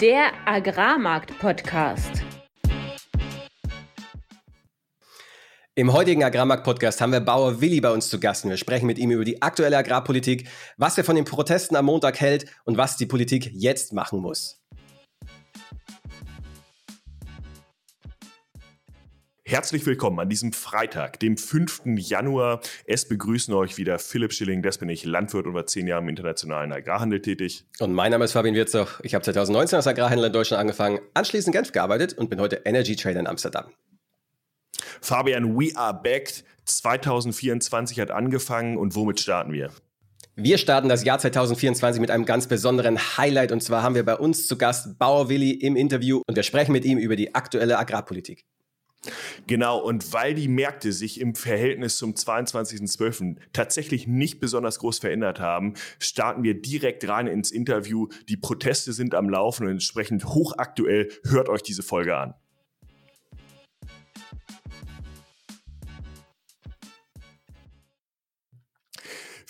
Der Agrarmarkt-Podcast. Im heutigen Agrarmarkt-Podcast haben wir Bauer Willi bei uns zu Gast. Wir sprechen mit ihm über die aktuelle Agrarpolitik, was er von den Protesten am Montag hält und was die Politik jetzt machen muss. Herzlich willkommen an diesem Freitag, dem 5. Januar. Es begrüßen euch wieder Philipp Schilling, das bin ich, Landwirt und war zehn Jahre im internationalen Agrarhandel tätig. Und mein Name ist Fabian Wirzoch. Ich habe 2019 als Agrarhändler in Deutschland angefangen, anschließend in Genf gearbeitet und bin heute Energy Trader in Amsterdam. Fabian, we are back. 2024 hat angefangen und womit starten wir? Wir starten das Jahr 2024 mit einem ganz besonderen Highlight und zwar haben wir bei uns zu Gast Bauer Willi im Interview und wir sprechen mit ihm über die aktuelle Agrarpolitik. Genau, und weil die Märkte sich im Verhältnis zum 22.12. tatsächlich nicht besonders groß verändert haben, starten wir direkt rein ins Interview. Die Proteste sind am Laufen und entsprechend hochaktuell. Hört euch diese Folge an.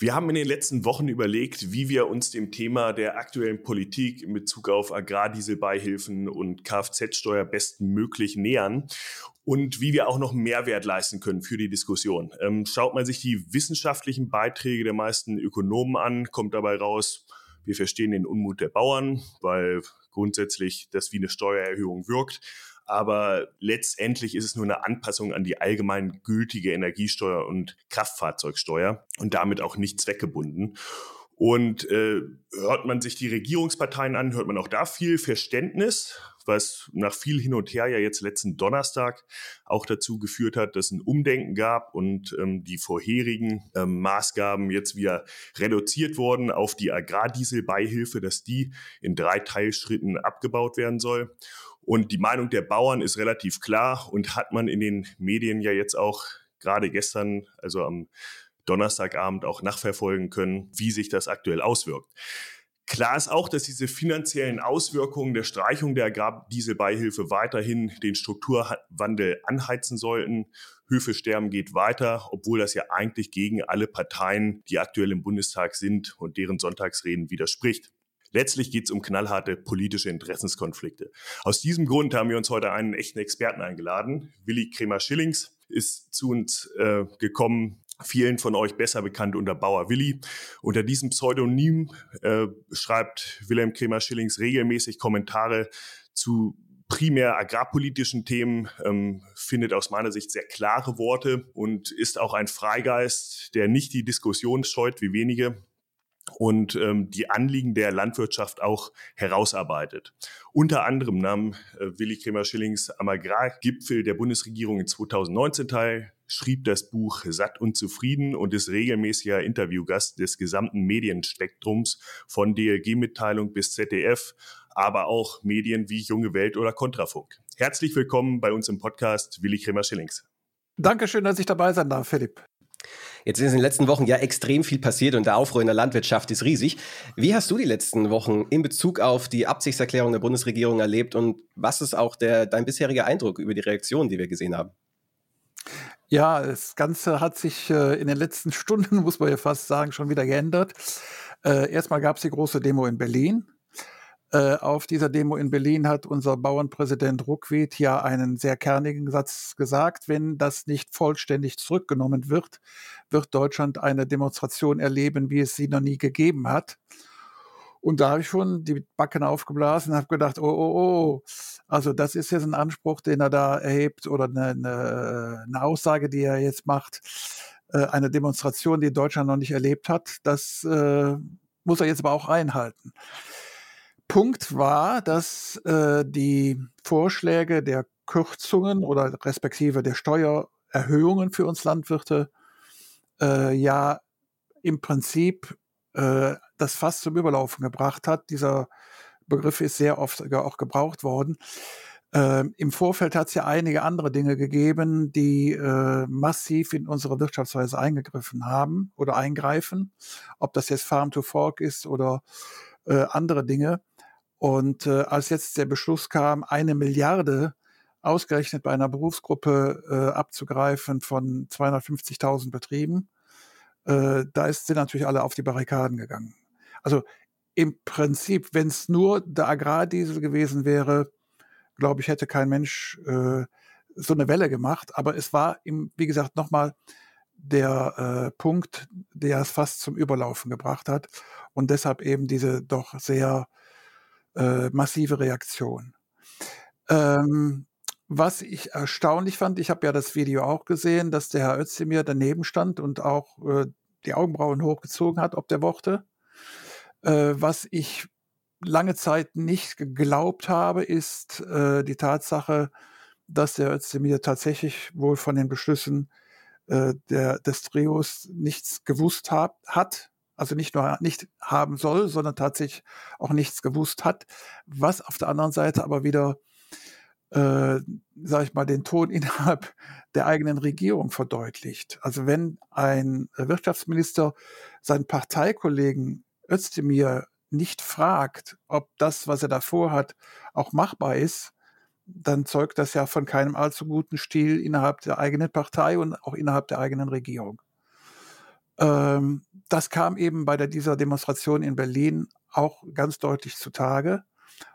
Wir haben in den letzten Wochen überlegt, wie wir uns dem Thema der aktuellen Politik in Bezug auf Agrardieselbeihilfen und Kfz-Steuer bestmöglich nähern und wie wir auch noch Mehrwert leisten können für die Diskussion. Ähm, schaut man sich die wissenschaftlichen Beiträge der meisten Ökonomen an, kommt dabei raus, wir verstehen den Unmut der Bauern, weil grundsätzlich das wie eine Steuererhöhung wirkt aber letztendlich ist es nur eine Anpassung an die allgemein gültige Energiesteuer und Kraftfahrzeugsteuer und damit auch nicht zweckgebunden. Und äh, hört man sich die Regierungsparteien an, hört man auch da viel Verständnis, was nach viel hin und her ja jetzt letzten Donnerstag auch dazu geführt hat, dass ein Umdenken gab und ähm, die vorherigen ähm, Maßgaben jetzt wieder reduziert wurden auf die Agrardieselbeihilfe, dass die in drei Teilschritten abgebaut werden soll. Und die Meinung der Bauern ist relativ klar und hat man in den Medien ja jetzt auch gerade gestern, also am Donnerstagabend auch nachverfolgen können, wie sich das aktuell auswirkt. Klar ist auch, dass diese finanziellen Auswirkungen der Streichung der Agrardieselbeihilfe weiterhin den Strukturwandel anheizen sollten. Höfesterben geht weiter, obwohl das ja eigentlich gegen alle Parteien, die aktuell im Bundestag sind und deren Sonntagsreden widerspricht. Letztlich geht es um knallharte politische Interessenskonflikte. Aus diesem Grund haben wir uns heute einen echten Experten eingeladen. Willi Kremer-Schillings ist zu uns äh, gekommen, vielen von euch besser bekannt unter Bauer Willi. Unter diesem Pseudonym äh, schreibt Wilhelm Kremer-Schillings regelmäßig Kommentare zu primär agrarpolitischen Themen, ähm, findet aus meiner Sicht sehr klare Worte und ist auch ein Freigeist, der nicht die Diskussion scheut wie wenige und ähm, die Anliegen der Landwirtschaft auch herausarbeitet. Unter anderem nahm äh, Willi Kremer-Schillings am Agrargipfel der Bundesregierung in 2019 teil, schrieb das Buch Satt und Zufrieden und ist regelmäßiger Interviewgast des gesamten Medienspektrums von DLG-Mitteilung bis ZDF, aber auch Medien wie Junge Welt oder Kontrafunk. Herzlich willkommen bei uns im Podcast Willi Kremer-Schillings. Dankeschön, dass ich dabei sein darf, Philipp. Jetzt ist in den letzten Wochen ja extrem viel passiert und der Aufruhr in der Landwirtschaft ist riesig. Wie hast du die letzten Wochen in Bezug auf die Absichtserklärung der Bundesregierung erlebt und was ist auch der, dein bisheriger Eindruck über die Reaktionen, die wir gesehen haben? Ja, das Ganze hat sich äh, in den letzten Stunden, muss man ja fast sagen, schon wieder geändert. Äh, erstmal gab es die große Demo in Berlin. Äh, auf dieser Demo in Berlin hat unser Bauernpräsident Ruckwied ja einen sehr kernigen Satz gesagt. Wenn das nicht vollständig zurückgenommen wird, wird Deutschland eine Demonstration erleben, wie es sie noch nie gegeben hat. Und da habe ich schon die Backen aufgeblasen habe gedacht, oh, oh, oh, also das ist jetzt ein Anspruch, den er da erhebt oder eine, eine, eine Aussage, die er jetzt macht, äh, eine Demonstration, die Deutschland noch nicht erlebt hat. Das äh, muss er jetzt aber auch einhalten. Punkt war, dass äh, die Vorschläge der Kürzungen oder respektive der Steuererhöhungen für uns Landwirte äh, ja im Prinzip äh, das Fass zum Überlaufen gebracht hat. Dieser Begriff ist sehr oft auch gebraucht worden. Ähm, Im Vorfeld hat es ja einige andere Dinge gegeben, die äh, massiv in unsere Wirtschaftsweise eingegriffen haben oder eingreifen. Ob das jetzt Farm to Fork ist oder äh, andere Dinge. Und äh, als jetzt der Beschluss kam, eine Milliarde ausgerechnet bei einer Berufsgruppe äh, abzugreifen von 250.000 Betrieben, äh, da ist, sind natürlich alle auf die Barrikaden gegangen. Also im Prinzip, wenn es nur der Agrardiesel gewesen wäre, glaube ich, hätte kein Mensch äh, so eine Welle gemacht. Aber es war, im, wie gesagt, nochmal der äh, Punkt, der es fast zum Überlaufen gebracht hat und deshalb eben diese doch sehr äh, massive Reaktion. Ähm, was ich erstaunlich fand, ich habe ja das Video auch gesehen, dass der Herr Özdemir daneben stand und auch äh, die Augenbrauen hochgezogen hat, ob der Worte. Äh, was ich lange Zeit nicht geglaubt habe, ist äh, die Tatsache, dass der Özdemir tatsächlich wohl von den Beschlüssen äh, der, des Trios nichts gewusst hab, hat, also nicht nur nicht haben soll, sondern tatsächlich auch nichts gewusst hat, was auf der anderen Seite aber wieder, äh, sage ich mal, den Ton innerhalb der eigenen Regierung verdeutlicht. Also wenn ein Wirtschaftsminister seinen Parteikollegen Özdemir nicht fragt, ob das, was er davor hat, auch machbar ist, dann zeugt das ja von keinem allzu guten Stil innerhalb der eigenen Partei und auch innerhalb der eigenen Regierung. Ähm, das kam eben bei der, dieser Demonstration in Berlin auch ganz deutlich zutage.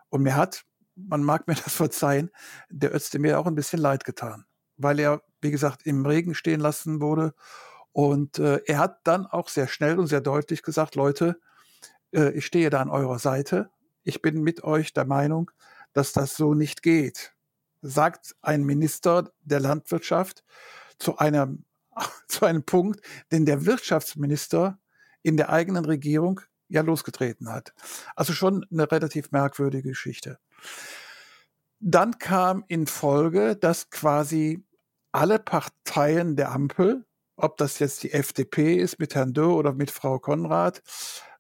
Und mir hat, man mag mir das verzeihen, der Özdemir auch ein bisschen leid getan, weil er, wie gesagt, im Regen stehen lassen wurde. Und äh, er hat dann auch sehr schnell und sehr deutlich gesagt, Leute, äh, ich stehe da an eurer Seite. Ich bin mit euch der Meinung, dass das so nicht geht. Sagt ein Minister der Landwirtschaft zu einem, zu einem Punkt, den der Wirtschaftsminister in der eigenen Regierung ja losgetreten hat. Also schon eine relativ merkwürdige Geschichte. Dann kam in Folge, dass quasi alle Parteien der Ampel, ob das jetzt die FDP ist mit Herrn Dürr oder mit Frau Konrad,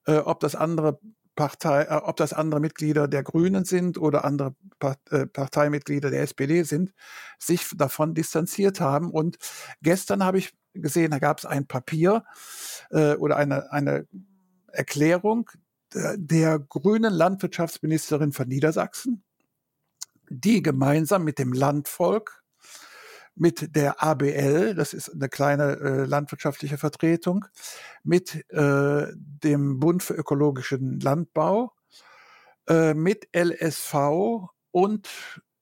äh, ob das andere Partei, äh, ob das andere Mitglieder der Grünen sind oder andere äh, Parteimitglieder der SPD sind, sich davon distanziert haben. Und gestern habe ich gesehen, da gab es ein Papier äh, oder eine, eine Erklärung der, der grünen Landwirtschaftsministerin von Niedersachsen, die gemeinsam mit dem Landvolk mit der ABL, das ist eine kleine äh, landwirtschaftliche Vertretung, mit äh, dem Bund für ökologischen Landbau, äh, mit LSV und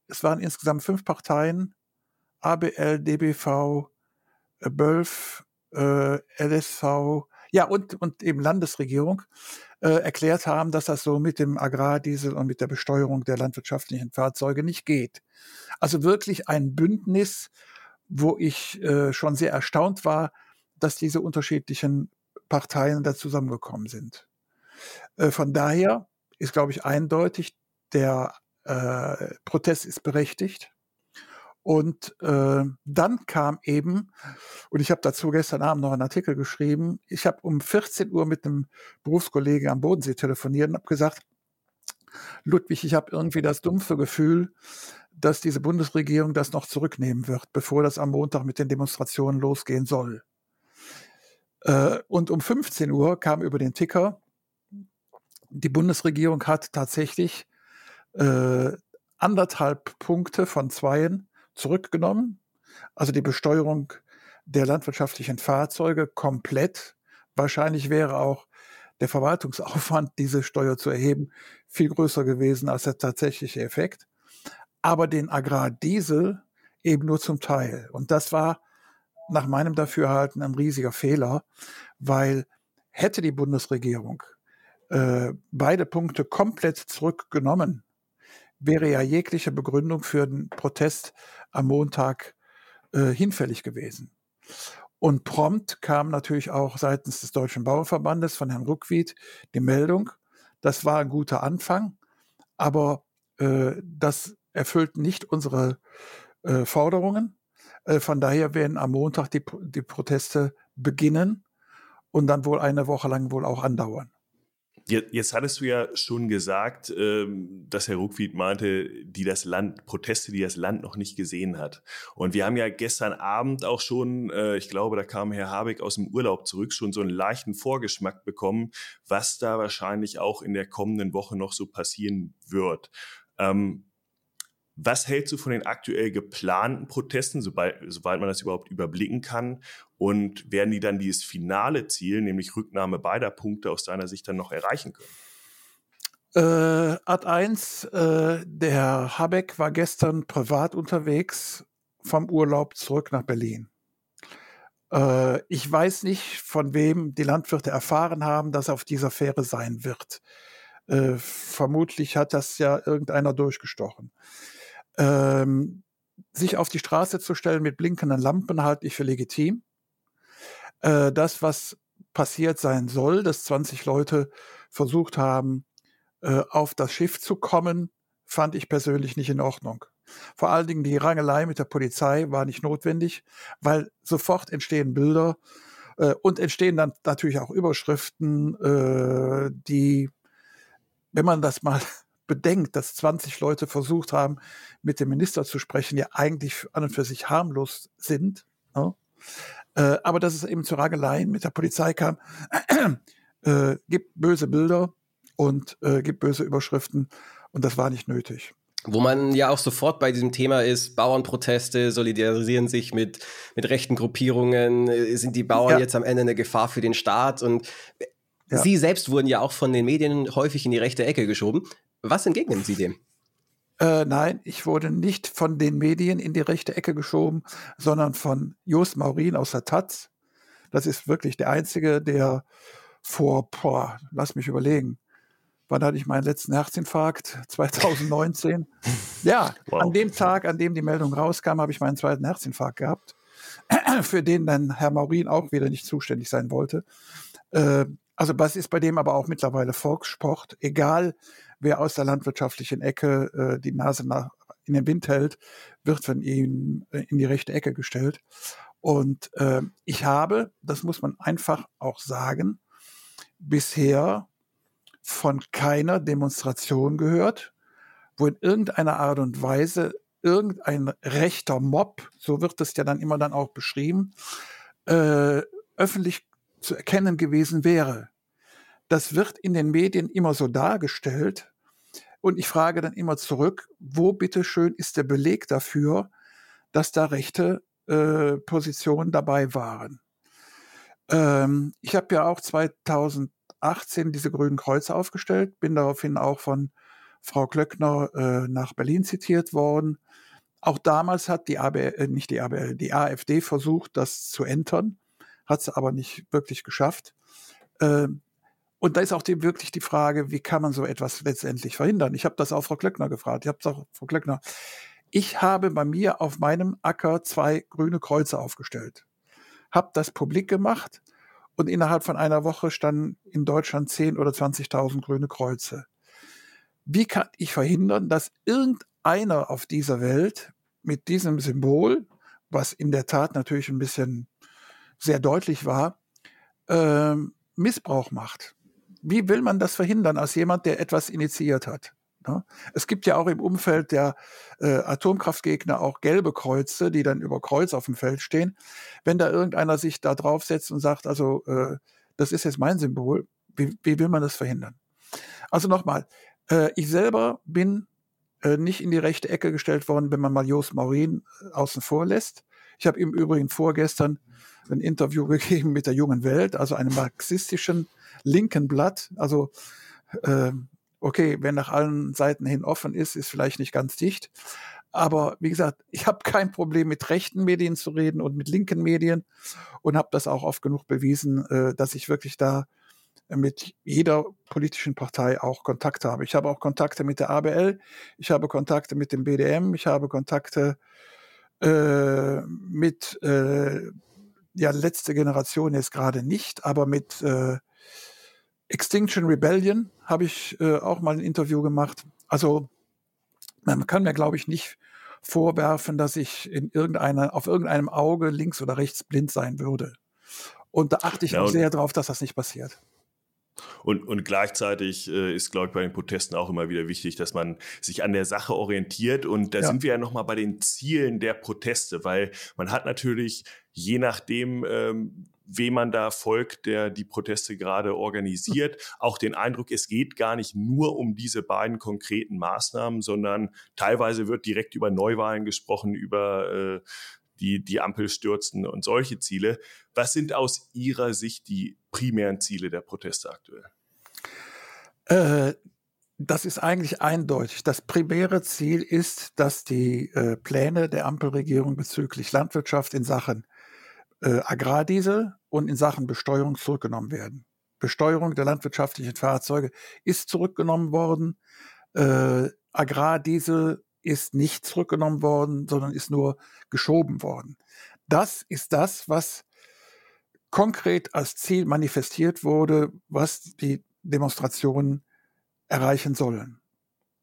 es waren insgesamt fünf Parteien, ABL, DBV, äh, BÖLF, äh, LSV, ja, und, und eben Landesregierung äh, erklärt haben, dass das so mit dem Agrardiesel und mit der Besteuerung der landwirtschaftlichen Fahrzeuge nicht geht. Also wirklich ein Bündnis, wo ich äh, schon sehr erstaunt war, dass diese unterschiedlichen Parteien da zusammengekommen sind. Äh, von daher ist, glaube ich, eindeutig, der äh, Protest ist berechtigt. Und äh, dann kam eben, und ich habe dazu gestern Abend noch einen Artikel geschrieben, ich habe um 14 Uhr mit einem Berufskollegen am Bodensee telefoniert und habe gesagt, Ludwig, ich habe irgendwie das dumpfe Gefühl, dass diese Bundesregierung das noch zurücknehmen wird, bevor das am Montag mit den Demonstrationen losgehen soll. Äh, und um 15 Uhr kam über den Ticker, die Bundesregierung hat tatsächlich äh, anderthalb Punkte von zweien zurückgenommen. Also die Besteuerung der landwirtschaftlichen Fahrzeuge komplett. Wahrscheinlich wäre auch der Verwaltungsaufwand, diese Steuer zu erheben, viel größer gewesen als der tatsächliche Effekt. Aber den Agrardiesel eben nur zum Teil. Und das war nach meinem Dafürhalten ein riesiger Fehler, weil hätte die Bundesregierung äh, beide Punkte komplett zurückgenommen, wäre ja jegliche Begründung für den Protest am Montag äh, hinfällig gewesen. Und prompt kam natürlich auch seitens des Deutschen Bauernverbandes von Herrn Ruckwied die Meldung, das war ein guter Anfang, aber äh, das erfüllt nicht unsere äh, Forderungen. Äh, von daher werden am Montag die, die Proteste beginnen und dann wohl eine Woche lang wohl auch andauern. Jetzt hattest du ja schon gesagt, ähm, dass Herr Ruckwied meinte, die das Land, Proteste, die das Land noch nicht gesehen hat. Und wir haben ja gestern Abend auch schon, äh, ich glaube, da kam Herr Habeck aus dem Urlaub zurück, schon so einen leichten Vorgeschmack bekommen, was da wahrscheinlich auch in der kommenden Woche noch so passieren wird. Ähm, was hältst du von den aktuell geplanten Protesten, sobald, sobald man das überhaupt überblicken kann? Und werden die dann dieses finale Ziel, nämlich Rücknahme beider Punkte aus deiner Sicht dann noch erreichen können? Äh, Art 1, äh, der Habeck war gestern privat unterwegs vom Urlaub zurück nach Berlin. Äh, ich weiß nicht, von wem die Landwirte erfahren haben, dass er auf dieser Fähre sein wird. Äh, vermutlich hat das ja irgendeiner durchgestochen. Ähm, sich auf die Straße zu stellen mit blinkenden Lampen halte ich für legitim. Äh, das, was passiert sein soll, dass 20 Leute versucht haben, äh, auf das Schiff zu kommen, fand ich persönlich nicht in Ordnung. Vor allen Dingen die Rangelei mit der Polizei war nicht notwendig, weil sofort entstehen Bilder äh, und entstehen dann natürlich auch Überschriften, äh, die, wenn man das mal bedenkt, dass 20 Leute versucht haben, mit dem Minister zu sprechen, ja eigentlich an und für sich harmlos sind. Ne? Äh, aber dass es eben zu Rangeleien mit der Polizei kam, äh, gibt böse Bilder und äh, gibt böse Überschriften und das war nicht nötig. Wo man ja auch sofort bei diesem Thema ist, Bauernproteste solidarisieren sich mit, mit rechten Gruppierungen, äh, sind die Bauern ja. jetzt am Ende eine Gefahr für den Staat und ja. Sie selbst wurden ja auch von den Medien häufig in die rechte Ecke geschoben. Was entgegnen Sie dem? Äh, nein, ich wurde nicht von den Medien in die rechte Ecke geschoben, sondern von Jos Maurin aus der Taz. Das ist wirklich der Einzige, der vor, boah, lass mich überlegen, wann hatte ich meinen letzten Herzinfarkt? 2019. ja, wow. an dem Tag, an dem die Meldung rauskam, habe ich meinen zweiten Herzinfarkt gehabt, für den dann Herr Maurin auch wieder nicht zuständig sein wollte. Äh, also das ist bei dem aber auch mittlerweile Volkssport. Egal, wer aus der landwirtschaftlichen Ecke äh, die Nase nach, in den Wind hält, wird von ihm äh, in die rechte Ecke gestellt. Und äh, ich habe, das muss man einfach auch sagen, bisher von keiner Demonstration gehört, wo in irgendeiner Art und Weise irgendein rechter Mob, so wird es ja dann immer dann auch beschrieben, äh, öffentlich zu erkennen gewesen wäre. Das wird in den Medien immer so dargestellt. Und ich frage dann immer zurück, wo bitteschön ist der Beleg dafür, dass da rechte äh, Positionen dabei waren? Ähm, ich habe ja auch 2018 diese grünen Kreuze aufgestellt, bin daraufhin auch von Frau Klöckner äh, nach Berlin zitiert worden. Auch damals hat die ABL, äh, nicht die ABL, die AfD versucht, das zu entern hat sie aber nicht wirklich geschafft. Ähm, und da ist auch die, wirklich die Frage, wie kann man so etwas letztendlich verhindern? Ich habe das auch Frau Klöckner gefragt. Ich habe auch Frau Klöckner. Ich habe bei mir auf meinem Acker zwei grüne Kreuze aufgestellt, habe das publik gemacht und innerhalb von einer Woche standen in Deutschland 10 oder 20.000 grüne Kreuze. Wie kann ich verhindern, dass irgendeiner auf dieser Welt mit diesem Symbol, was in der Tat natürlich ein bisschen sehr deutlich war, äh, Missbrauch macht. Wie will man das verhindern als jemand, der etwas initiiert hat? Ne? Es gibt ja auch im Umfeld der äh, Atomkraftgegner auch gelbe Kreuze, die dann über Kreuz auf dem Feld stehen. Wenn da irgendeiner sich da draufsetzt und sagt, also äh, das ist jetzt mein Symbol, wie, wie will man das verhindern? Also nochmal, äh, ich selber bin nicht in die rechte Ecke gestellt worden, wenn man mal Jos Maurin außen vor lässt. Ich habe im Übrigen vorgestern ein Interview gegeben mit der Jungen Welt, also einem marxistischen linken Blatt. Also äh, okay, wenn nach allen Seiten hin offen ist, ist vielleicht nicht ganz dicht. Aber wie gesagt, ich habe kein Problem mit rechten Medien zu reden und mit linken Medien und habe das auch oft genug bewiesen, äh, dass ich wirklich da mit jeder politischen Partei auch Kontakt habe. Ich habe auch Kontakte mit der ABL, ich habe Kontakte mit dem BDM, ich habe Kontakte äh, mit äh, ja letzte Generation jetzt gerade nicht, aber mit äh, Extinction Rebellion habe ich äh, auch mal ein Interview gemacht. Also man kann mir, glaube ich, nicht vorwerfen, dass ich in irgendeiner, auf irgendeinem Auge links oder rechts blind sein würde. Und da achte ich ja, auch sehr darauf, dass das nicht passiert. Und, und gleichzeitig äh, ist, glaube ich, bei den Protesten auch immer wieder wichtig, dass man sich an der Sache orientiert. Und da ja. sind wir ja nochmal bei den Zielen der Proteste, weil man hat natürlich, je nachdem, ähm, wem man da folgt, der die Proteste gerade organisiert, auch den Eindruck, es geht gar nicht nur um diese beiden konkreten Maßnahmen, sondern teilweise wird direkt über Neuwahlen gesprochen, über äh, die, die Ampel stürzen und solche Ziele. Was sind aus Ihrer Sicht die primären Ziele der Proteste aktuell? Äh, Das ist eigentlich eindeutig. Das primäre Ziel ist, dass die äh, Pläne der Ampelregierung bezüglich Landwirtschaft in Sachen äh, Agrardiesel und in Sachen Besteuerung zurückgenommen werden. Besteuerung der landwirtschaftlichen Fahrzeuge ist zurückgenommen worden. Äh, Agrardiesel ist nicht zurückgenommen worden, sondern ist nur geschoben worden. Das ist das, was konkret als Ziel manifestiert wurde, was die Demonstrationen erreichen sollen.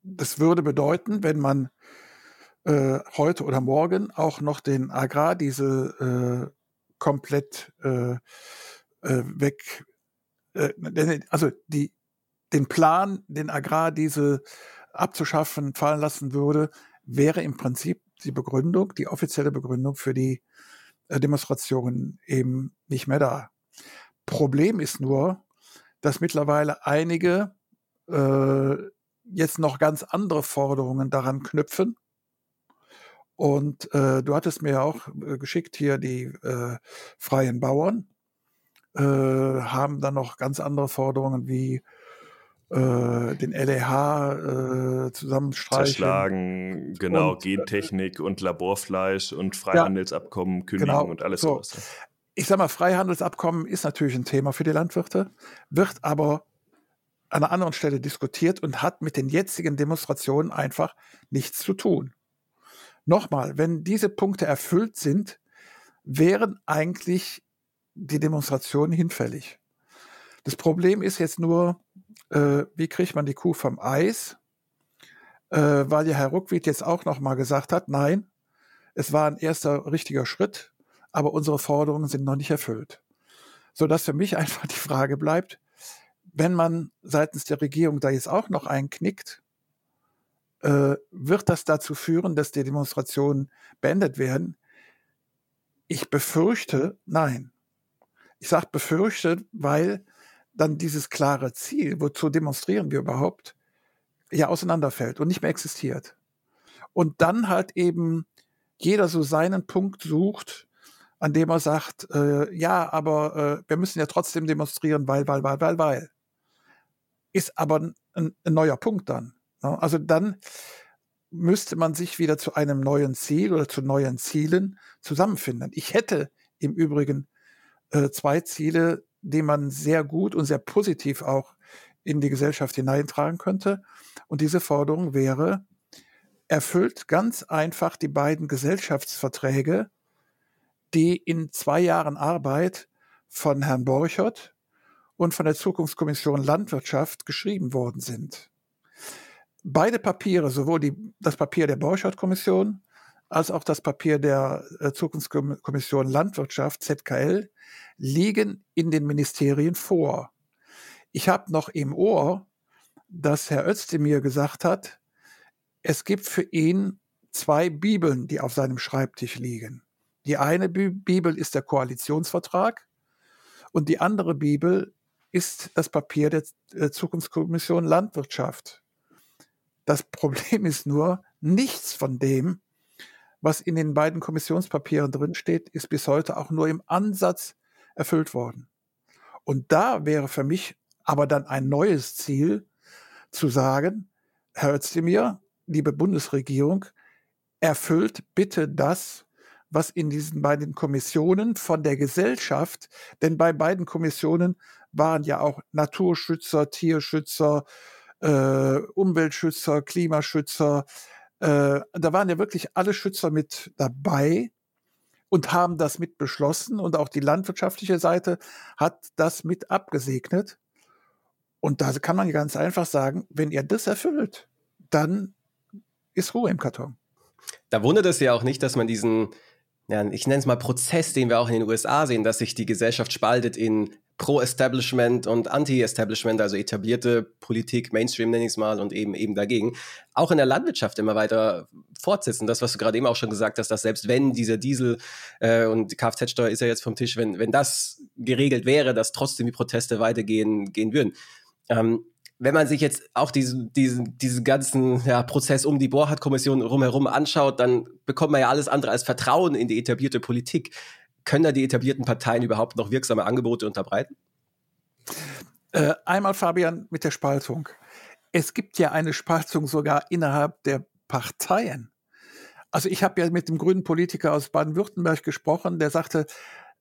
Das würde bedeuten, wenn man äh, heute oder morgen auch noch den Agrardiesel äh, komplett äh, äh weg, äh, also die, den Plan, den Agrardiesel abzuschaffen, fallen lassen würde, wäre im Prinzip die Begründung, die offizielle Begründung für die äh, Demonstrationen eben nicht mehr da. Problem ist nur, dass mittlerweile einige äh, jetzt noch ganz andere Forderungen daran knüpfen. Und äh, du hattest mir auch äh, geschickt hier die äh, freien Bauern, äh, haben dann noch ganz andere Forderungen wie äh, den LEH äh, zusammenstreichen. Zerschlagen, genau, und, Gentechnik und Laborfleisch und Freihandelsabkommen ja, kündigen genau, und alles so. sowas. Ich sag mal, Freihandelsabkommen ist natürlich ein Thema für die Landwirte, wird aber an einer anderen Stelle diskutiert und hat mit den jetzigen Demonstrationen einfach nichts zu tun. Nochmal, wenn diese Punkte erfüllt sind, wären eigentlich die Demonstrationen hinfällig. Das Problem ist jetzt nur, äh, wie kriegt man die Kuh vom Eis? Äh, weil ja Herr Ruckwied jetzt auch nochmal gesagt hat, nein, es war ein erster richtiger Schritt, aber unsere Forderungen sind noch nicht erfüllt. Sodass für mich einfach die Frage bleibt, wenn man seitens der Regierung da jetzt auch noch einknickt, äh, wird das dazu führen, dass die Demonstrationen beendet werden? Ich befürchte, nein. Ich sage befürchte, weil dann dieses klare Ziel, wozu demonstrieren wir überhaupt, ja auseinanderfällt und nicht mehr existiert. Und dann halt eben jeder so seinen Punkt sucht, an dem er sagt, äh, ja, aber äh, wir müssen ja trotzdem demonstrieren, weil, weil, weil, weil, weil. Ist aber ein, ein neuer Punkt dann. Ne? Also dann müsste man sich wieder zu einem neuen Ziel oder zu neuen Zielen zusammenfinden. Ich hätte im Übrigen äh, zwei Ziele, die man sehr gut und sehr positiv auch in die Gesellschaft hineintragen könnte. Und diese Forderung wäre, erfüllt ganz einfach die beiden Gesellschaftsverträge, die in zwei Jahren Arbeit von Herrn Borchert und von der Zukunftskommission Landwirtschaft geschrieben worden sind. Beide Papiere, sowohl die, das Papier der Borchert-Kommission als auch das Papier der äh, Zukunftskommission Landwirtschaft, ZKL, liegen in den Ministerien vor. Ich habe noch im Ohr, dass Herr Özdemir gesagt hat, es gibt für ihn zwei Bibeln, die auf seinem Schreibtisch liegen. Die eine Bibel ist der Koalitionsvertrag und die andere Bibel ist das Papier der äh, Zukunftskommission Landwirtschaft. Das Problem ist nur, nichts von dem was in den beiden Kommissionspapieren drinsteht, ist bis heute auch nur im Ansatz erfüllt worden. Und da wäre für mich aber dann ein neues Ziel zu sagen, Herr Özdemir, liebe Bundesregierung, erfüllt bitte das, was in diesen beiden Kommissionen von der Gesellschaft, denn bei beiden Kommissionen waren ja auch Naturschützer, Tierschützer, äh, Umweltschützer, Klimaschützer, äh, da waren ja wirklich alle Schützer mit dabei und haben das mit beschlossen und auch die landwirtschaftliche Seite hat das mit abgesegnet. Und da kann man ganz einfach sagen, wenn ihr das erfüllt, dann ist Ruhe im Karton. Da wundert es ja auch nicht, dass man diesen, ja, ich nenne es mal Prozess, den wir auch in den USA sehen, dass sich die Gesellschaft spaltet in Pro-Establishment und Anti-Establishment, also etablierte Politik, Mainstream nenne ich es mal, und eben eben dagegen, auch in der Landwirtschaft immer weiter fortsetzen. Das, was du gerade eben auch schon gesagt hast, dass selbst wenn dieser Diesel äh, und Kfz-Steuer ist ja jetzt vom Tisch, wenn, wenn das geregelt wäre, dass trotzdem die Proteste weitergehen gehen würden. Ähm, wenn man sich jetzt auch diesen, diesen, diesen ganzen ja, Prozess um die Bohrhardt-Kommission rumherum anschaut, dann bekommt man ja alles andere als Vertrauen in die etablierte Politik können da die etablierten Parteien überhaupt noch wirksame Angebote unterbreiten? Äh, einmal, Fabian, mit der Spaltung. es gibt ja eine Spaltung sogar innerhalb der Parteien. Also ich habe ja mit dem grünen Politiker aus Baden-Württemberg gesprochen, der sagte,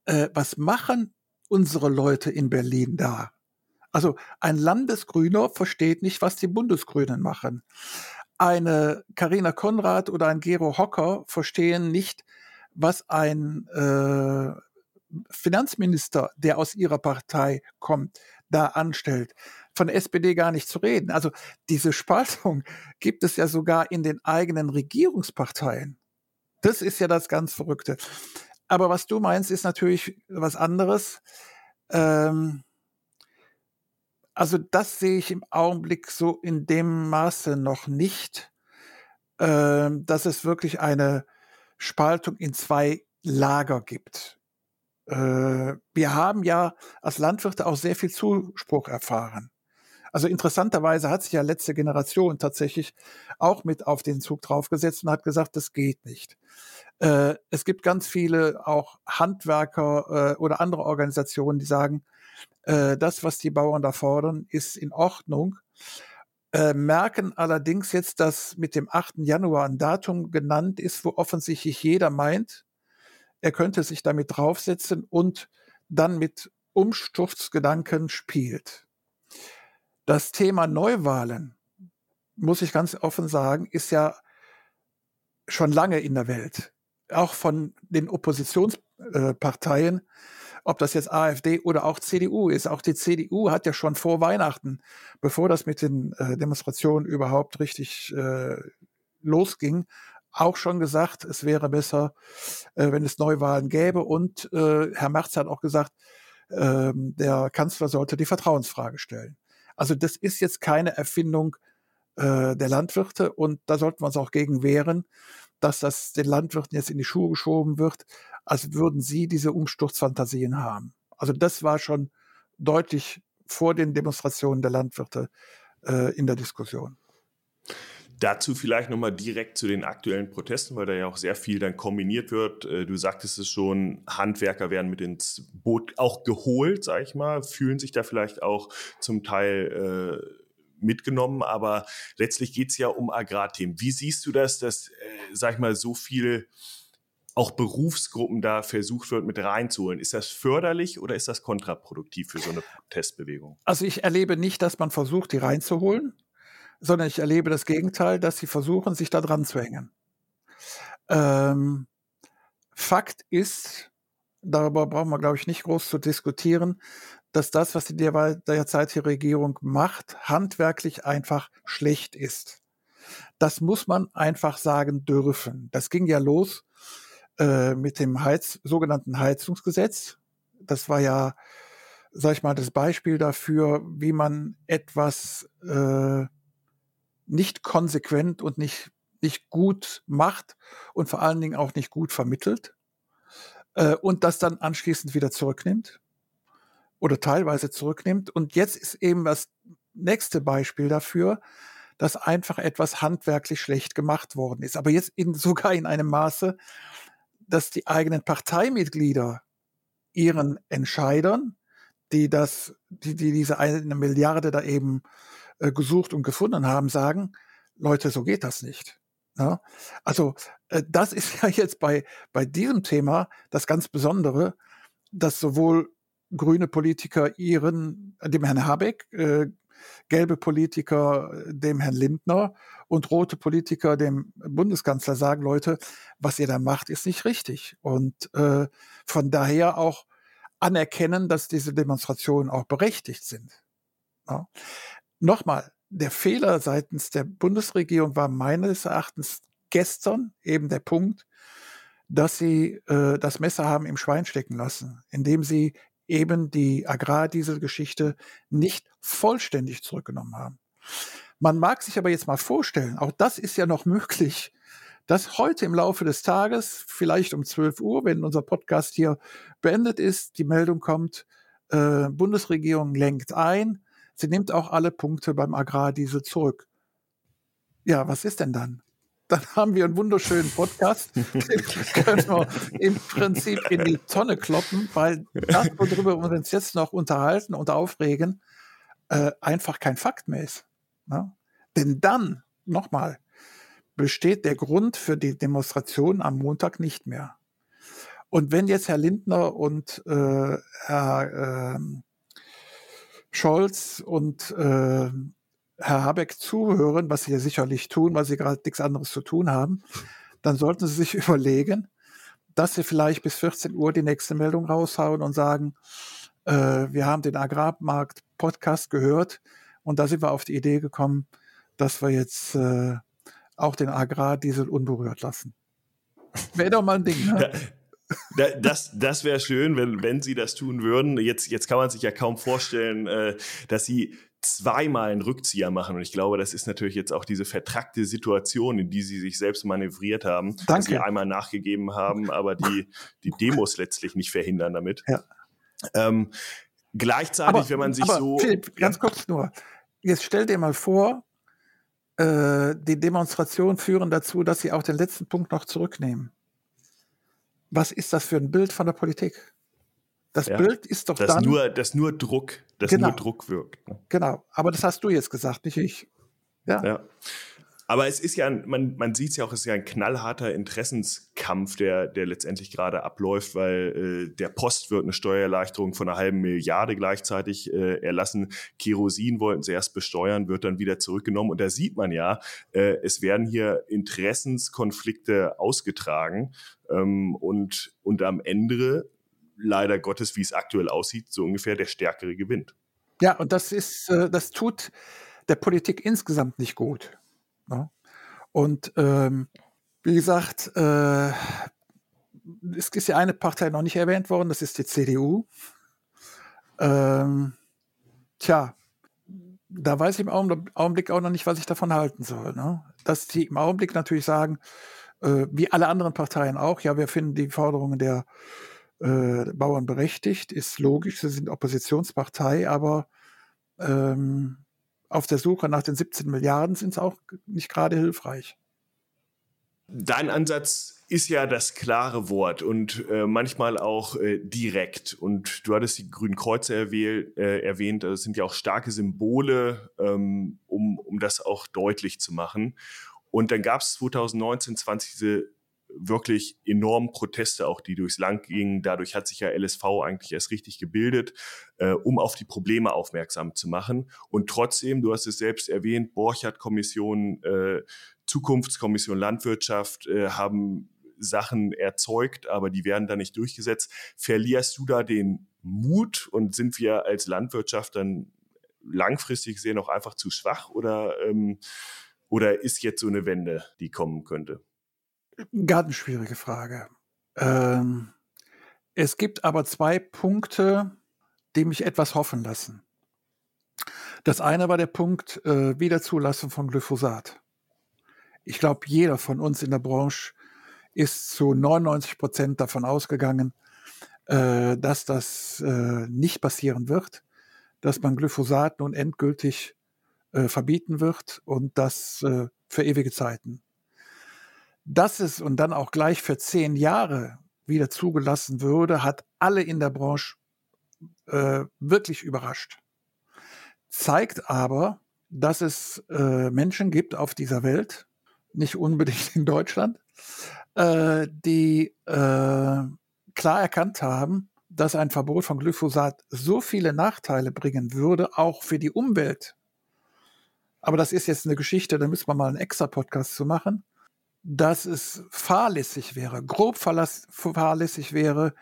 äh, was machen unsere Leute in Berlin da? Also ein Landesgrüner versteht nicht, was die Bundesgrünen machen. Eine Karina Konrad oder ein Gero Hocker verstehen nicht, was ein äh, Finanzminister, der aus ihrer Partei kommt, da anstellt. Von der SPD gar nicht zu reden. Also diese Spaltung gibt es ja sogar in den eigenen Regierungsparteien. Das ist ja das ganz Verrückte. Aber was du meinst, ist natürlich was anderes. Ähm, also das sehe ich im Augenblick so in dem Maße noch nicht, äh, dass es wirklich eine Spaltung in zwei Lager gibt. Äh, wir haben ja als Landwirte auch sehr viel Zuspruch erfahren. Also interessanterweise hat sich ja letzte Generation tatsächlich auch mit auf den Zug draufgesetzt und hat gesagt, das geht nicht. Äh, es gibt ganz viele auch Handwerker äh, oder andere Organisationen, die sagen, äh, das, was die Bauern da fordern, ist in Ordnung. Äh, merken allerdings jetzt, dass mit dem 8. Januar ein Datum genannt ist, wo offensichtlich jeder meint, er könnte sich damit draufsetzen und dann mit Umsturzgedanken spielt. Das Thema Neuwahlen, muss ich ganz offen sagen, ist ja schon lange in der Welt. Auch von den Oppositionsparteien, ob das jetzt AfD oder auch CDU ist. Auch die CDU hat ja schon vor Weihnachten, bevor das mit den äh, Demonstrationen überhaupt richtig äh, losging, auch schon gesagt, es wäre besser, äh, wenn es Neuwahlen gäbe. Und äh, Herr Merz hat auch gesagt, äh, der Kanzler sollte die Vertrauensfrage stellen. Also das ist jetzt keine Erfindung äh, der Landwirte und da sollten wir uns auch gegen wehren, dass das den Landwirten jetzt in die Schuhe geschoben wird, als würden sie diese Umsturzfantasien haben. Also das war schon deutlich vor den Demonstrationen der Landwirte äh, in der Diskussion. Dazu vielleicht nochmal direkt zu den aktuellen Protesten, weil da ja auch sehr viel dann kombiniert wird. Äh, du sagtest es schon, Handwerker werden mit ins Boot auch geholt, sag ich mal, fühlen sich da vielleicht auch zum Teil äh, mitgenommen, aber letztlich geht es ja um Agrarthemen. Wie siehst du das, dass, äh, sag ich mal, so viel auch Berufsgruppen da versucht wird, mit reinzuholen. Ist das förderlich oder ist das kontraproduktiv für so eine Protestbewegung? Also ich erlebe nicht, dass man versucht, die reinzuholen sondern ich erlebe das Gegenteil, dass sie versuchen, sich da dran zu hängen. Ähm, Fakt ist, darüber brauchen wir, glaube ich, nicht groß zu diskutieren, dass das, was die derzeitige Regierung macht, handwerklich einfach schlecht ist. Das muss man einfach sagen dürfen. Das ging ja los äh, mit dem Heiz sogenannten Heizungsgesetz. Das war ja, sag ich mal, das Beispiel dafür, wie man etwas äh, nicht konsequent und nicht, nicht gut macht und vor allen Dingen auch nicht gut vermittelt äh, und das dann anschließend wieder zurücknimmt oder teilweise zurücknimmt. Und jetzt ist eben das nächste Beispiel dafür, dass einfach etwas handwerklich schlecht gemacht worden ist. Aber jetzt in, sogar in einem Maße, dass die eigenen Parteimitglieder ihren Entscheidern, die das, die, die diese eine Milliarde da eben äh, gesucht und gefunden haben, sagen, Leute, so geht das nicht. Ja? Ne? Also äh, das ist ja jetzt bei, bei diesem Thema das ganz Besondere, dass sowohl grüne Politiker ihren, dem Herrn Habeck, äh, gelbe Politiker äh, dem Herrn Lindner und rote Politiker dem Bundeskanzler sagen, Leute, was ihr da macht, ist nicht richtig. Und äh, von daher auch anerkennen, dass diese Demonstrationen auch berechtigt sind. Ja nochmal, der Fehler seitens der Bundesregierung war meines Erachtens gestern eben der Punkt, dass sie äh, das Messer haben im Schwein stecken lassen, indem sie eben die Agrardieselgeschichte nicht vollständig zurückgenommen haben. Man mag sich aber jetzt mal vorstellen, auch das ist ja noch möglich, dass heute im Laufe des Tages, vielleicht um 12 Uhr, wenn unser Podcast hier beendet ist, die Meldung kommt, äh, Bundesregierung lenkt ein, Sie nimmt auch alle Punkte beim Agrardiesel zurück. Ja, was ist denn dann? Dann haben wir einen wunderschönen Podcast. Den können wir im Prinzip in die Tonne kloppen, weil das, worüber wir uns jetzt noch unterhalten und aufregen, äh, einfach kein Fakt mehr ist. Ne? Denn dann, nochmal, besteht der Grund für die Demonstration am Montag nicht mehr. Und wenn jetzt Herr Lindner und äh, Herr äh, Scholz und äh, Herr Habeck zuhören, was sie ja sicherlich tun, weil sie gerade nichts anderes zu tun haben, dann sollten sie sich überlegen, dass sie vielleicht bis 14 Uhr die nächste Meldung raushauen und sagen, äh, wir haben den Agrarmarkt-Podcast gehört und da sind wir auf die Idee gekommen, dass wir jetzt äh, auch den Agrardiesel unberührt lassen. Wäre doch mal ein Ding. Ne? Das, das wäre schön, wenn, wenn Sie das tun würden. Jetzt, jetzt kann man sich ja kaum vorstellen, äh, dass Sie zweimal einen Rückzieher machen. Und ich glaube, das ist natürlich jetzt auch diese vertrackte Situation, in die sie sich selbst manövriert haben, Danke. dass sie einmal nachgegeben haben, aber die, die Demos letztlich nicht verhindern damit. Ja. Ähm, gleichzeitig, aber, wenn man sich so. Philipp, ganz kurz nur. Jetzt stell dir mal vor, äh, die Demonstrationen führen dazu, dass sie auch den letzten Punkt noch zurücknehmen. Was ist das für ein Bild von der Politik? Das ja, Bild ist doch dass dann. Nur, dass nur Druck, dass genau, nur Druck wirkt. Ne? Genau, aber das hast du jetzt gesagt, nicht ich. Ja. ja. Aber es ist ja, man, man sieht es ja auch, es ist ja ein knallharter Interessenskampf, der, der letztendlich gerade abläuft, weil äh, der Post wird eine Steuererleichterung von einer halben Milliarde gleichzeitig äh, erlassen. Kerosin wollten sie erst besteuern, wird dann wieder zurückgenommen. Und da sieht man ja, äh, es werden hier Interessenskonflikte ausgetragen. Ähm, und, und am Ende leider Gottes, wie es aktuell aussieht, so ungefähr der Stärkere gewinnt. Ja, und das ist, äh, das tut der Politik insgesamt nicht gut. Ne? Und ähm, wie gesagt, äh, es ist ja eine Partei noch nicht erwähnt worden, das ist die CDU. Ähm, tja, da weiß ich im Augenblick auch noch nicht, was ich davon halten soll. Ne? Dass die im Augenblick natürlich sagen, äh, wie alle anderen Parteien auch, ja, wir finden die Forderungen der äh, Bauern berechtigt, ist logisch, sie sind Oppositionspartei, aber ähm, auf der Suche nach den 17 Milliarden sind sie auch nicht gerade hilfreich. Dein Ansatz ist ja das klare Wort und äh, manchmal auch äh, direkt. Und du hattest die Grünen Kreuze äh, erwähnt, das sind ja auch starke Symbole, ähm, um, um das auch deutlich zu machen. Und dann gab es 2019, 20 diese wirklich enormen Proteste auch, die durchs Land gingen. Dadurch hat sich ja LSV eigentlich erst richtig gebildet, äh, um auf die Probleme aufmerksam zu machen. Und trotzdem, du hast es selbst erwähnt, Borchardt-Kommission, äh, Zukunftskommission Landwirtschaft äh, haben Sachen erzeugt, aber die werden da nicht durchgesetzt. Verlierst du da den Mut und sind wir als Landwirtschaft dann langfristig gesehen auch einfach zu schwach oder, ähm, oder ist jetzt so eine Wende, die kommen könnte? Ganz schwierige Frage. Ähm, es gibt aber zwei Punkte, die mich etwas hoffen lassen. Das eine war der Punkt äh, Wiederzulassung von Glyphosat. Ich glaube, jeder von uns in der Branche ist zu 99 Prozent davon ausgegangen, äh, dass das äh, nicht passieren wird, dass man Glyphosat nun endgültig äh, verbieten wird und das äh, für ewige Zeiten dass es und dann auch gleich für zehn Jahre wieder zugelassen würde, hat alle in der Branche äh, wirklich überrascht. Zeigt aber, dass es äh, Menschen gibt auf dieser Welt, nicht unbedingt in Deutschland, äh, die äh, klar erkannt haben, dass ein Verbot von Glyphosat so viele Nachteile bringen würde, auch für die Umwelt. Aber das ist jetzt eine Geschichte, da müssen wir mal einen extra Podcast zu machen dass es fahrlässig wäre, grob fahrlässig wäre,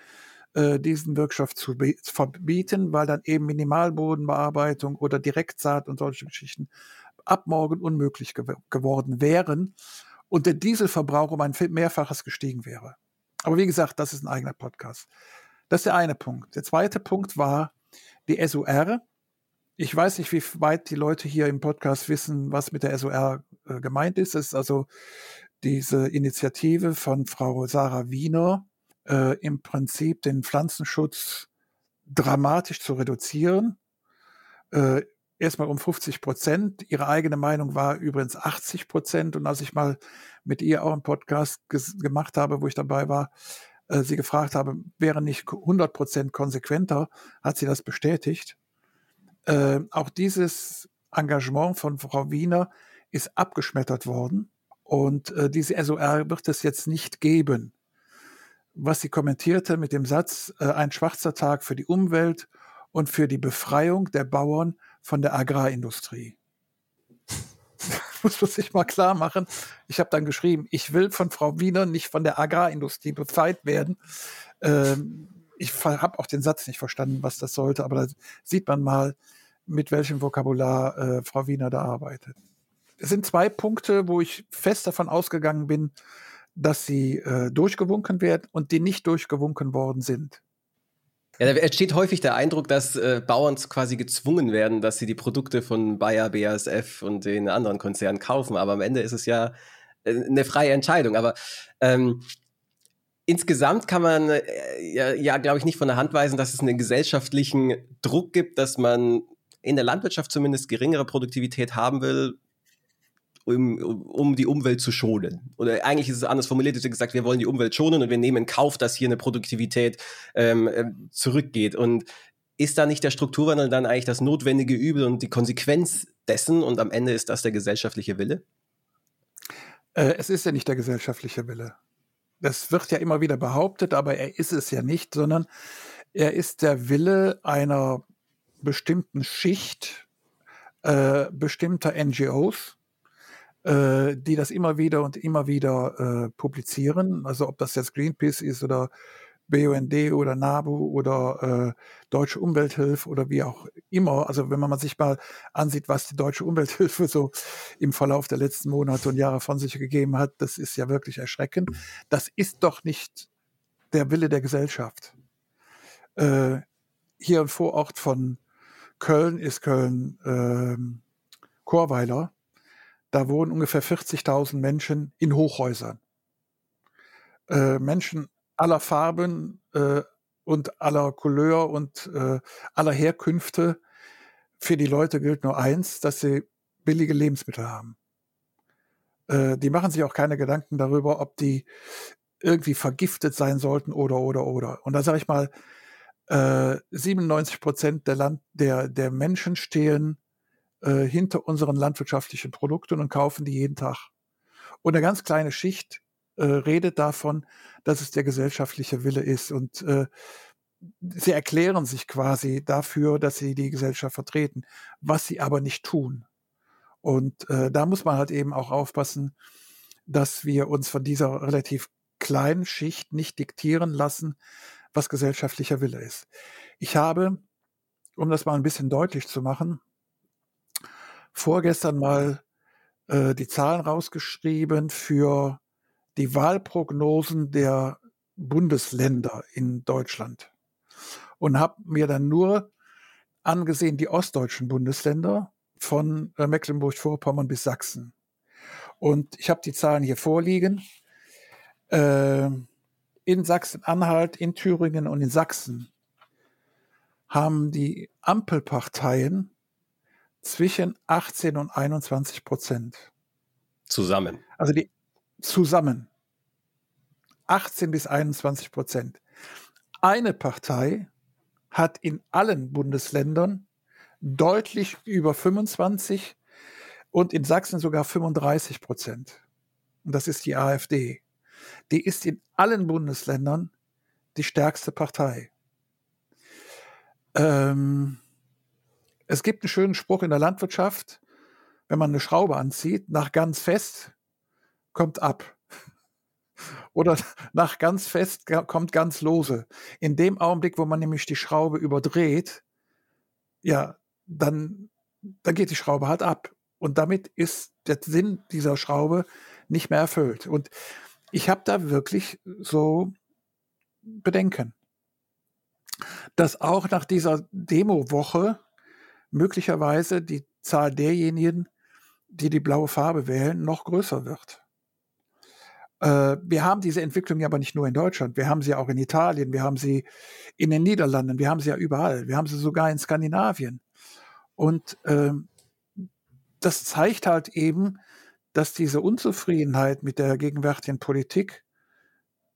äh, diesen Wirkstoff zu verbieten, weil dann eben Minimalbodenbearbeitung oder Direktsaat und solche Geschichten ab morgen unmöglich gew geworden wären und der Dieselverbrauch um ein Mehrfaches gestiegen wäre. Aber wie gesagt, das ist ein eigener Podcast. Das ist der eine Punkt. Der zweite Punkt war die SUR. Ich weiß nicht, wie weit die Leute hier im Podcast wissen, was mit der SUR äh, gemeint ist. Es ist also diese Initiative von Frau Sarah Wiener, äh, im Prinzip den Pflanzenschutz dramatisch zu reduzieren. Äh, erstmal um 50 Prozent. Ihre eigene Meinung war übrigens 80 Prozent. Und als ich mal mit ihr auch einen Podcast gemacht habe, wo ich dabei war, äh, sie gefragt habe, wäre nicht 100 Prozent konsequenter, hat sie das bestätigt. Äh, auch dieses Engagement von Frau Wiener ist abgeschmettert worden und äh, diese SOR wird es jetzt nicht geben. Was sie kommentierte mit dem Satz, äh, ein schwarzer Tag für die Umwelt und für die Befreiung der Bauern von der Agrarindustrie. muss man sich mal klar machen. Ich habe dann geschrieben, ich will von Frau Wiener nicht von der Agrarindustrie befreit werden. Ähm, ich habe auch den Satz nicht verstanden, was das sollte, aber da sieht man mal, mit welchem Vokabular äh, Frau Wiener da arbeitet. Es sind zwei Punkte, wo ich fest davon ausgegangen bin, dass sie äh, durchgewunken werden und die nicht durchgewunken worden sind. Ja, da entsteht häufig der Eindruck, dass äh, Bauern quasi gezwungen werden, dass sie die Produkte von Bayer, BASF und den anderen Konzernen kaufen. Aber am Ende ist es ja äh, eine freie Entscheidung. Aber ähm, insgesamt kann man äh, ja, ja glaube ich, nicht von der Hand weisen, dass es einen gesellschaftlichen Druck gibt, dass man in der Landwirtschaft zumindest geringere Produktivität haben will, um, um die Umwelt zu schonen. Oder eigentlich ist es anders formuliert, ist gesagt, wir wollen die Umwelt schonen und wir nehmen in Kauf, dass hier eine Produktivität ähm, äh, zurückgeht. Und ist da nicht der Strukturwandel dann eigentlich das notwendige Übel und die Konsequenz dessen und am Ende ist das der gesellschaftliche Wille? Äh, es ist ja nicht der gesellschaftliche Wille. Das wird ja immer wieder behauptet, aber er ist es ja nicht, sondern er ist der Wille einer bestimmten Schicht äh, bestimmter NGOs, äh, die das immer wieder und immer wieder äh, publizieren. Also ob das jetzt Greenpeace ist oder BUND oder NABU oder äh, Deutsche Umwelthilfe oder wie auch immer. Also wenn man sich mal ansieht, was die Deutsche Umwelthilfe so im Verlauf der letzten Monate und Jahre von sich gegeben hat, das ist ja wirklich erschreckend. Das ist doch nicht der Wille der Gesellschaft. Äh, hier im Vorort von Köln ist Köln ähm, Chorweiler. Da wohnen ungefähr 40.000 Menschen in Hochhäusern. Äh, Menschen aller Farben äh, und aller Couleur und äh, aller Herkünfte. Für die Leute gilt nur eins, dass sie billige Lebensmittel haben. Äh, die machen sich auch keine Gedanken darüber, ob die irgendwie vergiftet sein sollten oder, oder, oder. Und da sage ich mal, äh, 97 Prozent der, Land der, der Menschen stehen äh, hinter unseren landwirtschaftlichen Produkten und kaufen die jeden Tag. Und eine ganz kleine Schicht äh, redet davon, dass es der gesellschaftliche Wille ist. Und äh, sie erklären sich quasi dafür, dass sie die Gesellschaft vertreten, was sie aber nicht tun. Und äh, da muss man halt eben auch aufpassen, dass wir uns von dieser relativ kleinen Schicht nicht diktieren lassen, was gesellschaftlicher Wille ist. Ich habe, um das mal ein bisschen deutlich zu machen, vorgestern mal äh, die Zahlen rausgeschrieben für die Wahlprognosen der Bundesländer in Deutschland und habe mir dann nur angesehen die ostdeutschen Bundesländer von äh, Mecklenburg-Vorpommern bis Sachsen. Und ich habe die Zahlen hier vorliegen. Äh, in Sachsen-Anhalt, in Thüringen und in Sachsen haben die Ampelparteien zwischen 18 und 21 Prozent. Zusammen. Also die zusammen. 18 bis 21 Prozent. Eine Partei hat in allen Bundesländern deutlich über 25 und in Sachsen sogar 35 Prozent. Und das ist die AfD. Die ist in allen Bundesländern die stärkste Partei. Ähm, es gibt einen schönen Spruch in der Landwirtschaft, wenn man eine Schraube anzieht, nach ganz fest kommt ab. Oder nach ganz fest kommt ganz lose. In dem Augenblick, wo man nämlich die Schraube überdreht, ja, dann, dann geht die Schraube halt ab. Und damit ist der Sinn dieser Schraube nicht mehr erfüllt. Und ich habe da wirklich so Bedenken, dass auch nach dieser Demo-Woche möglicherweise die Zahl derjenigen, die die blaue Farbe wählen, noch größer wird. Äh, wir haben diese Entwicklung ja aber nicht nur in Deutschland, wir haben sie auch in Italien, wir haben sie in den Niederlanden, wir haben sie ja überall, wir haben sie sogar in Skandinavien. Und äh, das zeigt halt eben, dass diese Unzufriedenheit mit der gegenwärtigen Politik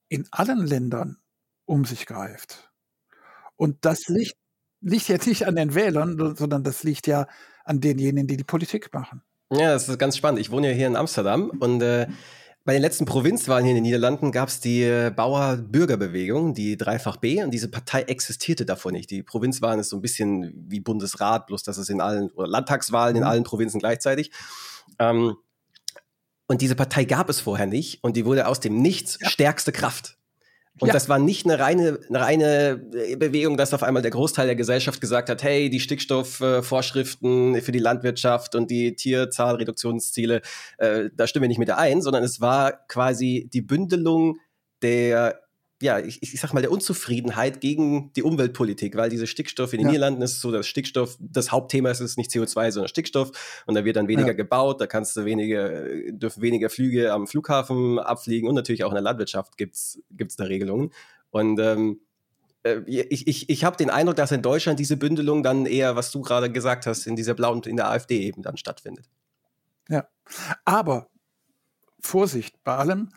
in allen Ländern um sich greift. Und das liegt liegt ja nicht an den Wählern, sondern das liegt ja an denjenigen, die die Politik machen. Ja, das ist ganz spannend. Ich wohne ja hier in Amsterdam und äh, bei den letzten Provinzwahlen hier in den Niederlanden gab es die äh, Bauer-Bürgerbewegung, die Dreifach B, und diese Partei existierte davor nicht. Die Provinzwahlen ist so ein bisschen wie Bundesrat, bloß dass es in allen, oder Landtagswahlen in mhm. allen Provinzen gleichzeitig. Ähm, und diese Partei gab es vorher nicht und die wurde aus dem Nichts ja. stärkste Kraft. Und ja. das war nicht eine reine, eine reine äh, Bewegung, dass auf einmal der Großteil der Gesellschaft gesagt hat, hey, die Stickstoffvorschriften für die Landwirtschaft und die Tierzahlreduktionsziele, äh, da stimmen wir nicht mit ein, sondern es war quasi die Bündelung der ja, ich, ich sag mal, der Unzufriedenheit gegen die Umweltpolitik, weil diese Stickstoff in den ja. Niederlanden ist so, dass Stickstoff, das Hauptthema ist, ist nicht CO2, sondern Stickstoff und da wird dann weniger ja. gebaut, da kannst du weniger, dürfen weniger Flüge am Flughafen abfliegen und natürlich auch in der Landwirtschaft gibt's gibt's da Regelungen. Und ähm, äh, ich, ich, ich habe den Eindruck, dass in Deutschland diese Bündelung dann eher, was du gerade gesagt hast, in dieser blauen, in der AfD eben dann stattfindet. Ja, aber Vorsicht bei allem.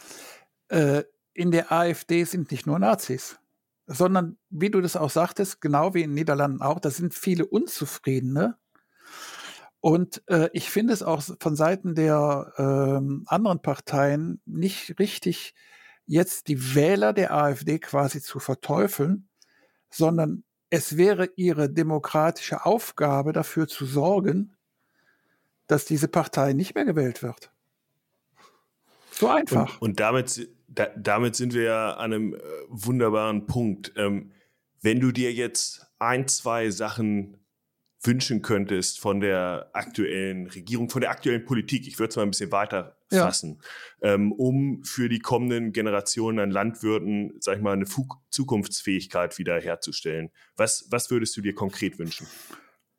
Äh, in der AfD sind nicht nur Nazis, sondern wie du das auch sagtest, genau wie in den Niederlanden auch, da sind viele Unzufriedene. Und äh, ich finde es auch von Seiten der äh, anderen Parteien nicht richtig, jetzt die Wähler der AfD quasi zu verteufeln, sondern es wäre ihre demokratische Aufgabe, dafür zu sorgen, dass diese Partei nicht mehr gewählt wird. So einfach. Und, und damit da, damit sind wir ja an einem äh, wunderbaren Punkt. Ähm, wenn du dir jetzt ein, zwei Sachen wünschen könntest von der aktuellen Regierung, von der aktuellen Politik, ich würde es mal ein bisschen weiter fassen, ja. ähm, um für die kommenden Generationen an Landwirten, sag ich mal, eine Fug Zukunftsfähigkeit wiederherzustellen. Was, was würdest du dir konkret wünschen?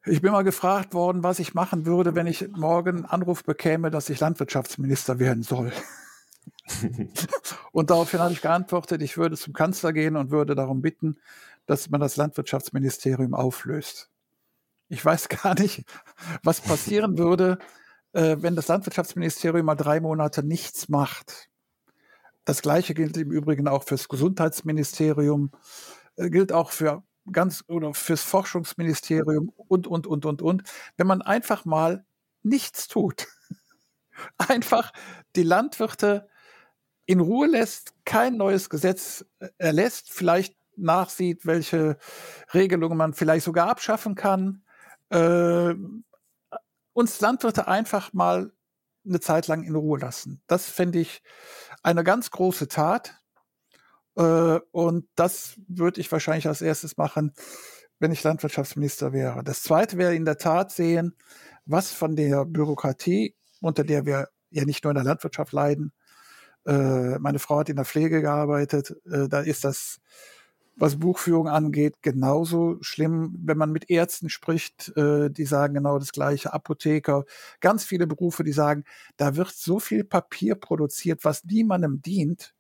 Ich bin mal gefragt worden, was ich machen würde, wenn ich morgen einen Anruf bekäme, dass ich Landwirtschaftsminister werden soll. und daraufhin habe ich geantwortet, ich würde zum Kanzler gehen und würde darum bitten, dass man das Landwirtschaftsministerium auflöst. Ich weiß gar nicht, was passieren würde, äh, wenn das Landwirtschaftsministerium mal drei Monate nichts macht. Das Gleiche gilt im Übrigen auch fürs Gesundheitsministerium, äh, gilt auch für ganz oder fürs Forschungsministerium und, und, und, und, und. Wenn man einfach mal nichts tut, einfach die Landwirte in Ruhe lässt, kein neues Gesetz äh, erlässt, vielleicht nachsieht, welche Regelungen man vielleicht sogar abschaffen kann, äh, uns Landwirte einfach mal eine Zeit lang in Ruhe lassen. Das fände ich eine ganz große Tat. Äh, und das würde ich wahrscheinlich als erstes machen, wenn ich Landwirtschaftsminister wäre. Das zweite wäre in der Tat sehen, was von der Bürokratie, unter der wir ja nicht nur in der Landwirtschaft leiden, äh, meine Frau hat in der Pflege gearbeitet. Äh, da ist das, was Buchführung angeht, genauso schlimm, wenn man mit Ärzten spricht, äh, die sagen genau das gleiche, Apotheker, ganz viele Berufe, die sagen, da wird so viel Papier produziert, was niemandem dient.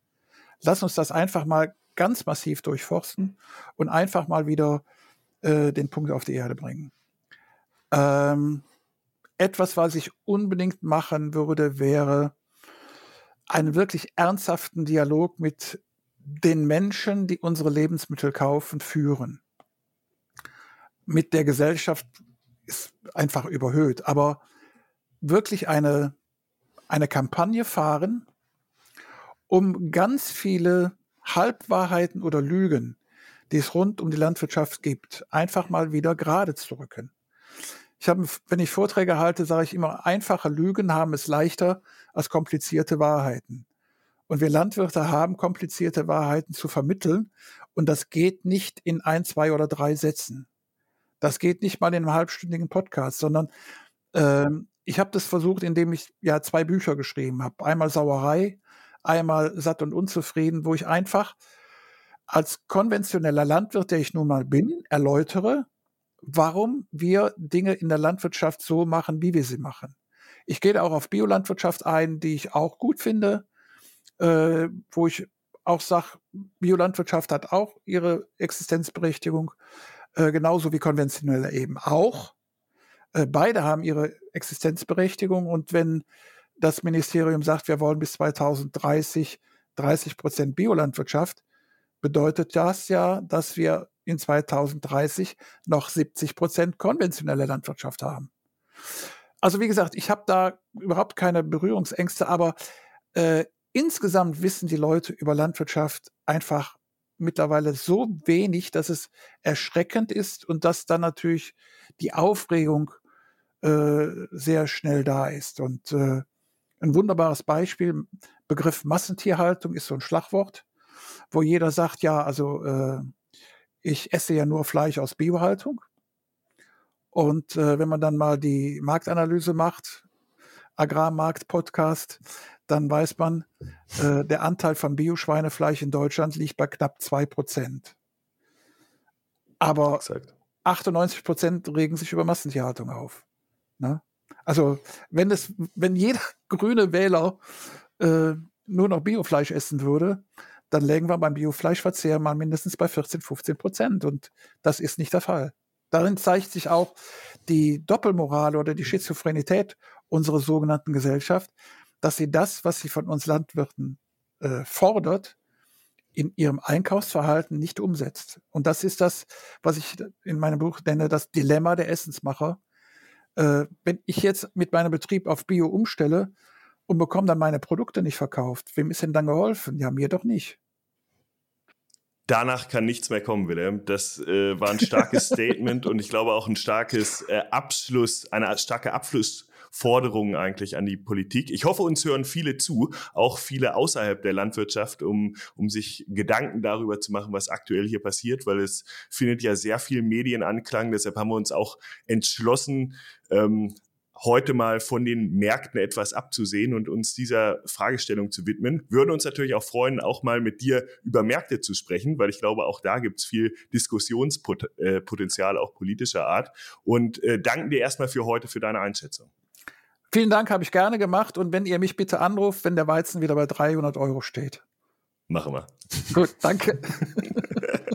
Lass uns das einfach mal ganz massiv durchforsten und einfach mal wieder äh, den Punkt auf die Erde bringen. Ähm, etwas, was ich unbedingt machen würde, wäre einen wirklich ernsthaften Dialog mit den Menschen, die unsere Lebensmittel kaufen, führen. Mit der Gesellschaft ist einfach überhöht, aber wirklich eine, eine Kampagne fahren, um ganz viele Halbwahrheiten oder Lügen, die es rund um die Landwirtschaft gibt, einfach mal wieder gerade zu rücken. Ich habe, wenn ich Vorträge halte, sage ich immer, einfache Lügen haben es leichter als komplizierte Wahrheiten. Und wir Landwirte haben komplizierte Wahrheiten zu vermitteln. Und das geht nicht in ein, zwei oder drei Sätzen. Das geht nicht mal in einem halbstündigen Podcast, sondern ähm, ich habe das versucht, indem ich ja zwei Bücher geschrieben habe. Einmal Sauerei, einmal Satt und Unzufrieden, wo ich einfach als konventioneller Landwirt, der ich nun mal bin, erläutere, warum wir Dinge in der Landwirtschaft so machen, wie wir sie machen. Ich gehe auch auf Biolandwirtschaft ein, die ich auch gut finde, äh, wo ich auch sage, Biolandwirtschaft hat auch ihre Existenzberechtigung, äh, genauso wie konventionelle eben auch. Äh, beide haben ihre Existenzberechtigung und wenn das Ministerium sagt, wir wollen bis 2030 30 Prozent Biolandwirtschaft, bedeutet das ja, dass wir in 2030 noch 70 Prozent konventionelle Landwirtschaft haben. Also wie gesagt, ich habe da überhaupt keine Berührungsängste, aber äh, insgesamt wissen die Leute über Landwirtschaft einfach mittlerweile so wenig, dass es erschreckend ist und dass dann natürlich die Aufregung äh, sehr schnell da ist. Und äh, ein wunderbares Beispiel, Begriff Massentierhaltung ist so ein Schlagwort, wo jeder sagt, ja, also äh, ich esse ja nur Fleisch aus Biohaltung. Und äh, wenn man dann mal die Marktanalyse macht, Agrarmarkt-Podcast, dann weiß man, äh, der Anteil von Bioschweinefleisch in Deutschland liegt bei knapp zwei Prozent. Aber Exakt. 98 Prozent regen sich über Massentierhaltung auf. Ne? Also wenn es, wenn jeder grüne Wähler äh, nur noch Biofleisch essen würde, dann lägen wir beim Biofleischverzehr mal mindestens bei 14, 15 Prozent. Und das ist nicht der Fall. Darin zeigt sich auch die Doppelmoral oder die Schizophrenität unserer sogenannten Gesellschaft, dass sie das, was sie von uns Landwirten äh, fordert, in ihrem Einkaufsverhalten nicht umsetzt. Und das ist das, was ich in meinem Buch nenne, das Dilemma der Essensmacher. Äh, wenn ich jetzt mit meinem Betrieb auf Bio umstelle und bekomme dann meine Produkte nicht verkauft, wem ist denn dann geholfen? Ja, mir doch nicht. Danach kann nichts mehr kommen, Willem. Das äh, war ein starkes Statement und ich glaube auch ein starkes äh, Abschluss, eine starke Abschlussforderung eigentlich an die Politik. Ich hoffe, uns hören viele zu, auch viele außerhalb der Landwirtschaft, um, um sich Gedanken darüber zu machen, was aktuell hier passiert, weil es findet ja sehr viel Medienanklang. Deshalb haben wir uns auch entschlossen, ähm, heute mal von den Märkten etwas abzusehen und uns dieser Fragestellung zu widmen. Würden uns natürlich auch freuen, auch mal mit dir über Märkte zu sprechen, weil ich glaube, auch da gibt es viel Diskussionspotenzial, auch politischer Art. Und äh, danken dir erstmal für heute für deine Einschätzung. Vielen Dank, habe ich gerne gemacht. Und wenn ihr mich bitte anruft, wenn der Weizen wieder bei 300 Euro steht. Machen wir. Gut, danke.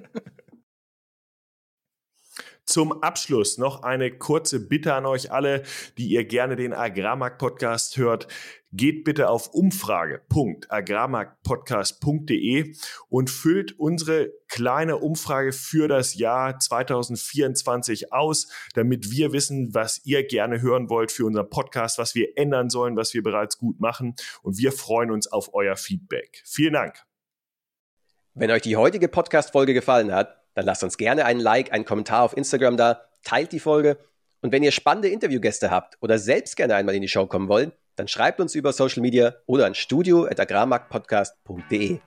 Zum Abschluss noch eine kurze Bitte an euch alle, die ihr gerne den Agrarmarkt-Podcast hört. Geht bitte auf umfrage.agrarmarktpodcast.de und füllt unsere kleine Umfrage für das Jahr 2024 aus, damit wir wissen, was ihr gerne hören wollt für unseren Podcast, was wir ändern sollen, was wir bereits gut machen. Und wir freuen uns auf euer Feedback. Vielen Dank. Wenn euch die heutige Podcast-Folge gefallen hat, dann lasst uns gerne einen Like, einen Kommentar auf Instagram da, teilt die Folge und wenn ihr spannende Interviewgäste habt oder selbst gerne einmal in die Show kommen wollt, dann schreibt uns über Social Media oder an studio.agrarmarktpodcast.de.